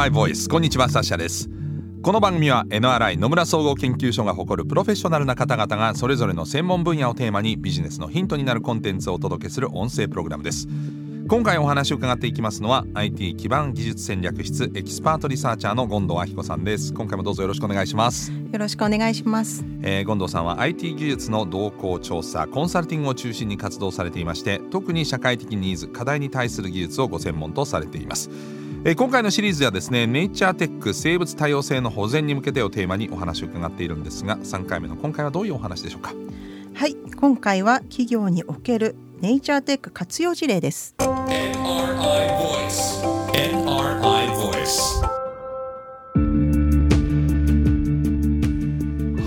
NRI ボイスこんにちはサッシャです。この番組は NRI 野村総合研究所が誇るプロフェッショナルな方々がそれぞれの専門分野をテーマにビジネスのヒントになるコンテンツをお届けする音声プログラムです。今回お話を伺っていきますのは IT 基盤技術戦略室エキスパートリサーチャーの権藤亜希子さんです。今回もどうぞよろしくお願いします。よろしくお願いします、えー、権藤さんは IT 技術の動向調査コンサルティングを中心に活動されていまして特に社会的ニーズ課題に対する技術をご専門とされていますえー、今回のシリーズではですねネイチャーテック生物多様性の保全に向けてをテーマにお話を伺っているんですが3回目の今回はどういうお話でしょうか？はい今回は企業におけるネイチャーテック活用事例です。NRI Voice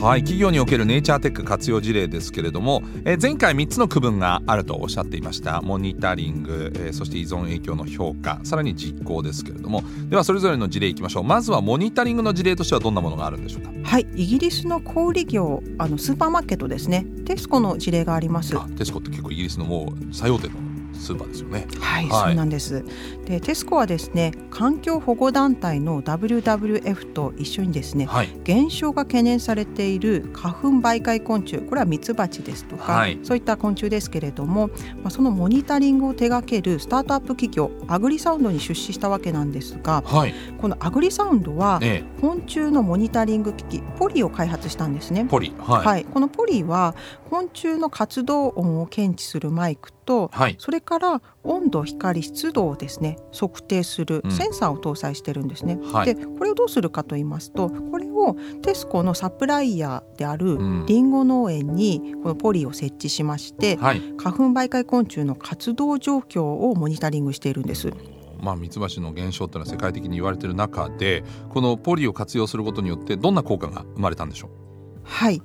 はい。企業におけるネイチャーテック活用事例ですけれども、えー、前回3つの区分があるとおっしゃっていました。モニタリング、えー、そして依存影響の評価さらに実行ですけれども。ではそれぞれの事例いきましょう。まずはモニタリングの事例としてはどんなものがあるんでしょうか？はい。イギリスの小売業あのスーパーマーケットですね。テスコの事例があります。テスコって結構イギリスのもう最大手のスーパーですよね。はい、はい、そうなんです。で、テスコはですね、環境保護団体の WWF と一緒にですね、はい、減少が懸念されている花粉媒介昆虫、これはミツバチですとか、はい、そういった昆虫ですけれども、まあそのモニタリングを手掛けるスタートアップ企業アグリサウンドに出資したわけなんですが、はい、このアグリサウンドは、昆虫のモニタリング機器ポリを開発したんですね。ポリ、はい、はい、このポリは昆虫の活動音を検知するマイクと、はい、それから温度光湿度をですね測定するセンサーを搭載してるんですね。うん、でこれをどうするかと言いますとこれをテスコのサプライヤーであるリンゴ農園にこのポリを設置しまして、はい、花粉媒介昆虫の活動状況をモニタリングしているんです。まあ、ミツバチの減少というのは世界的に言われている中でこのポリを活用することによってどんな効果が生まれたんでしょう？はい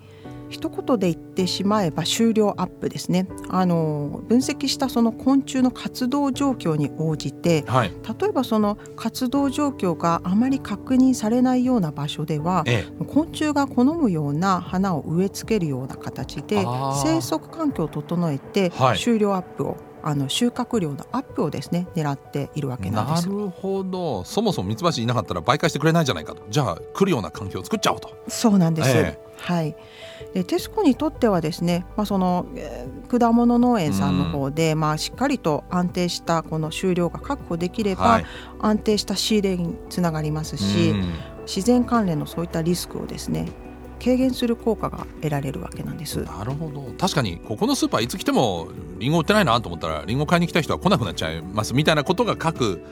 一言で言ってしまえば終了アップですね。あの分析したその昆虫の活動状況に応じて、はい、例えばその活動状況があまり確認されないような場所では、ええ、昆虫が好むような花を植え付けるような形で生息環境を整えて終了アップをあの収穫量のアップをですね狙っているわけなんです。なるほど。そもそもミツバチいなかったら媒介してくれないじゃないかと。じゃあ来るような環境を作っちゃおうと。そうなんです、えー、はい。でテスコにとってはですね、まあ、その、えー、果物農園さんの方で、うん、まあ、しっかりと安定したこの収量が確保できれば、はい、安定した仕入れにつながりますし、うん、自然関連のそういったリスクをですね軽減する効果が得られるわけなんです。なるほど。確かにここのスーパーいつ来てもリンゴ売ってないなと思ったらリンゴ買いに来た人は来なくなっちゃいますみたいなことが書く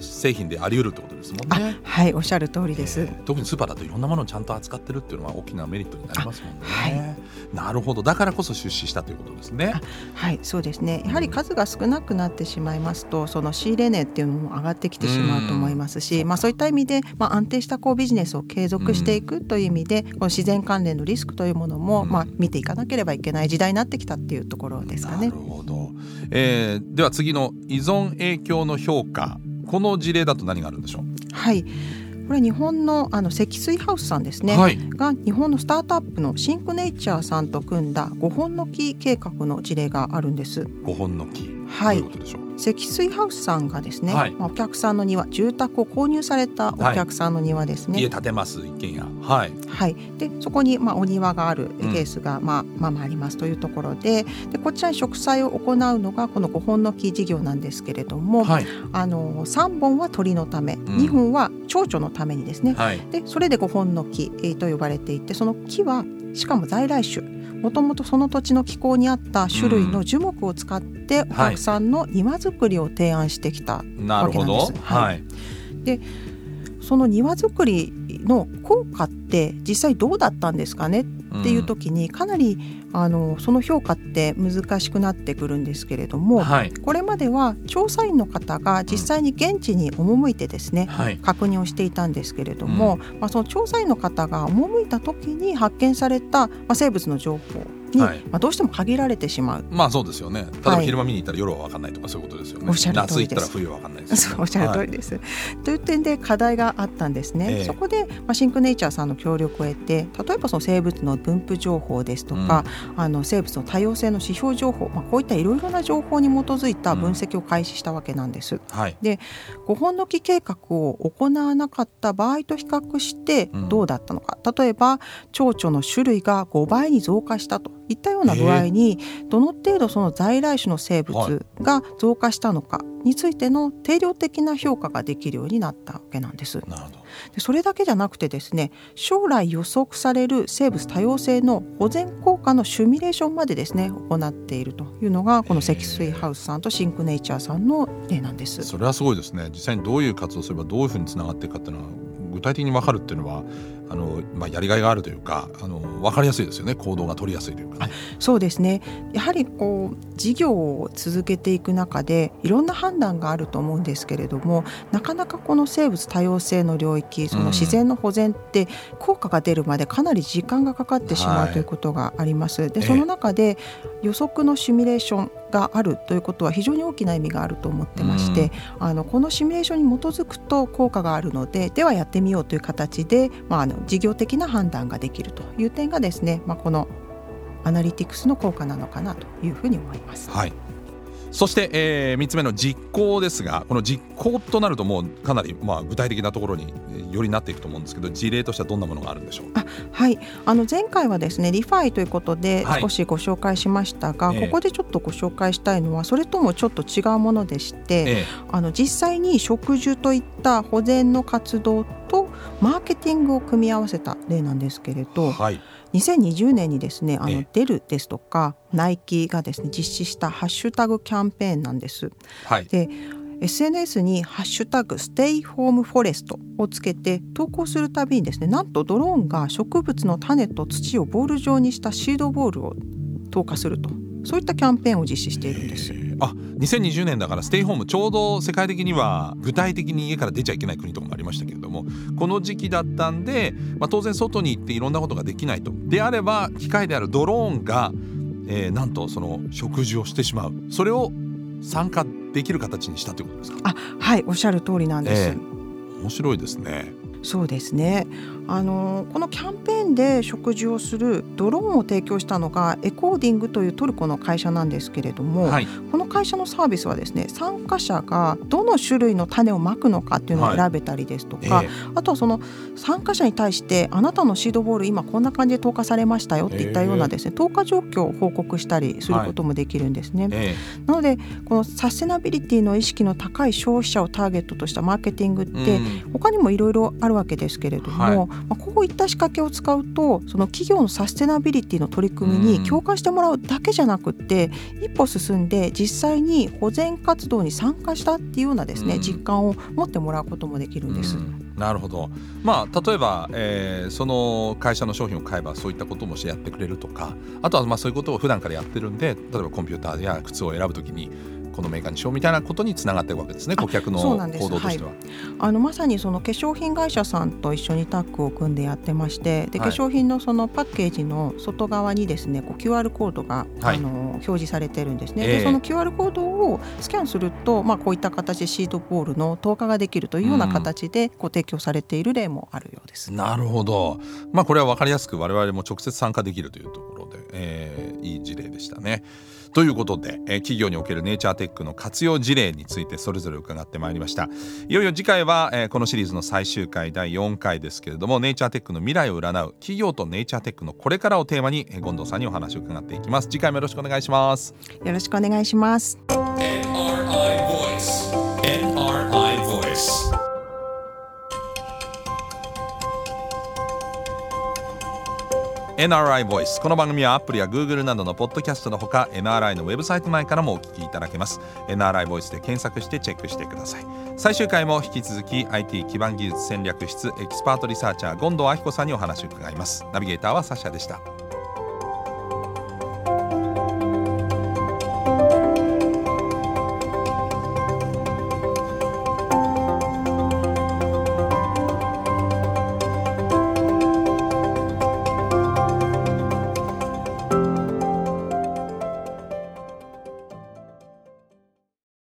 製品であり得るってことですもんね。はいおっしゃる通りです、えー、特にスーパーだといろんなものをちゃんと扱ってるっていうのは大きなメリットになりますもんね。はい、なるほどだからこそ出資したということですね。はいそうですねやはり数が少なくなってしまいますと、うん、その仕入れ値っていうのも上がってきてしまうと思いますし、うまあ、そういった意味で、まあ、安定したこうビジネスを継続していくという意味で、この自然関連のリスクというものも、まあ、見ていかなければいけない時代になってきたっていうところですかね。なるほど、えー、では次の依存影響の評価この事例だと何があるんでしょう？はい。これ日本のあの積水ハウスさんですね、はい、が日本のスタートアップのシンクネイチャーさんと組んだ5本の木計画の事例があるんです。5本の木。はい、積水ハウスさんがですね、はい、お客さんの庭住宅を購入されたお客さんの庭ですね、はい、家建てます一軒家。はい、はい、でそこにまあお庭があるケースが、まあ、うん、まあまあありますというところででこちらに植栽を行うのがこの5本の木事業なんですけれども、はい、あの3本は鳥のため、うん、2本は蝶々のためにですね、はい、でそれで5本の木、えー、と呼ばれていてその木はしかも在来種もともとその土地の気候に合った種類の樹木を使ってお客さんの庭作りを提案してきたわけなんです。はい、でその庭作りの効果って実際どうだったんですかねっていう時にかなりあのその評価って難しくなってくるんですけれども、はい、これまでは調査員の方が実際に現地に赴いてですね、はい、確認をしていたんですけれども、うん、まあ、その調査員の方が赴いた時に発見された、まあ、生物の情報に、はい、まあ、どうしても限られてしまう。まあそうですよね。例えば昼間見に行ったら夜は分かんないとかそういうことですよね、おっしゃる夏行ったら冬は分かんないです、ね、おっしゃる通りです、という点で課題があったんですね、えー、そこで、まあ、シンクネイチャーさんの協力を得て例えばその生物の分布情報ですとか、うん、あの生物の多様性の指標情報、まあ、こういったいろいろな情報に基づいた分析を開始したわけなんです。うんはい、で5本の木計画を行わなかった場合と比較してどうだったのか、うん、例えば蝶々の種類が5倍に増加したといったような具合に、どの程度その在来種の生物が増加したのかについての定量的な評価ができるようになったわけなんです。なるほど。でそれだけじゃなくてですね将来予測される生物多様性の保全効果のシミュレーションまでですね行っているというのがこの積水ハウスさんとシンクネイチャーさんの例なんです。それはすごいですね。実際にどういう活動すればどういうふうにつながっていくかっていうのは具体的に分かるっていうのはあの、まあ、やりがいがあるというかあの分かりやすいですよね。行動が取りやすいというか、ね、そうですね。やはりこう事業を続けていく中でいろんな判断があると思うんですけれどもなかなかこの生物多様性の領域その自然の保全って効果が出るまでかなり時間がかかってしまうということがあります。でその中で予測のシミュレーションがあるということは非常に大きな意味があると思ってまして、あのこのシミュレーションに基づくと効果があるのでではやってみようという形で、まあ、あの事業的な判断ができるという点がですね、まあ、このアナリティクスの効果なのかなというふうに思います。はい。そして、えー、3つ目の実行ですがこの実行となるともうかなり、まあ、具体的なところによりなっていくと思うんですけど事例としてはどんなものがあるんでしょう？あはい。あの前回はですね ReFi ということで少しご紹介しましたが、はい、ここでちょっとご紹介したいのはそれともちょっと違うものでして、えあの実際に植樹といった保全の活動とマーケティングを組み合わせた例なんですけれど、はい2020年にですねあのデルですとかナイキがですね実施したハッシュタグキャンペーンなんです。はい、で SNS に「ハッシュタグ Stay Home Forest」をつけて投稿するたびにですねなんとドローンが植物の種と土をボール状にしたシードボールを投下するとそういったキャンペーンを実施しているんです。あ2020年だからステイホームちょうど世界的には具体的に家から出ちゃいけない国とかもありましたけれどもこの時期だったんで、まあ、当然外に行っていろんなことができないと。であれば機械であるドローンが、えー、なんとその食事をしてしまう。それを参加できる形にしたということですか？あはいおっしゃる通りなんです、えー、面白いですねそうですね。あのこのキャンペーンで食事をするドローンを提供したのがエコーディングというトルコの会社なんですけれども、はい、この会社のサービスはですね参加者がどの種類の種をまくのかっていうのを選べたりですとか、はいえ。ー、あとはその参加者に対してあなたのシードボール今こんな感じで投下されましたよっていったようなですね、えー、投下状況を報告したりすることもできるんですね。はい。えー、なのでこのサステナビリティの意識の高い消費者をターゲットとしたマーケティングって他にもいろいろあるわけですけれども、まあ、こういった仕掛けを使うとその企業のサステナビリティの取り組みに共感してもらうだけじゃなくて一歩進んで実際に保全活動に参加したっていうようなですね実感を持ってもらうこともできるんです。なるほど、まあ、例えば、えー、その会社の商品を買えばそういったこともしてやってくれるとかあとはまあそういうことを普段からやってるんで例えばコンピューターや靴を選ぶときにこのメーカーにしようみたいなことにつながっていくわけですね顧客の行動としては。はい、あのまさにその化粧品会社さんと一緒にタッグを組んでやってましてで化粧品のそのパッケージの外側にですねこう QR コードが、はい、あの表示されてるんですね。えー、でその QR コードをスキャンすると、まあ、こういった形でシートボールの投下ができるというような形でご提供されている例もあるようです。うん、なるほど、まあ、これは分かりやすく我々も直接参加できるというところで、えー、いい事例でしたね。ということで、えー、企業におけるネイチャーテックの活用事例についてそれぞれ伺ってまいりました。いよいよ次回は、えー、このシリーズの最終回第4回ですけれどもネイチャーテックの未来を占う企業とネイチャーテックのこれからをテーマに、えー、権藤さんにお話を伺っていきます。次回もよろしくお願いします。よろしくお願いします。NRI Voice この番組はアップルや Google などのポッドキャストのほか NRI のウェブサイト内からもお聞きいただけます。NRI Voice で検索してチェックしてください。最終回も引き続き IT 基盤技術戦略室エキスパートリサーチャー権藤亜希子さんにお話を伺います。ナビゲーターはサシャでした。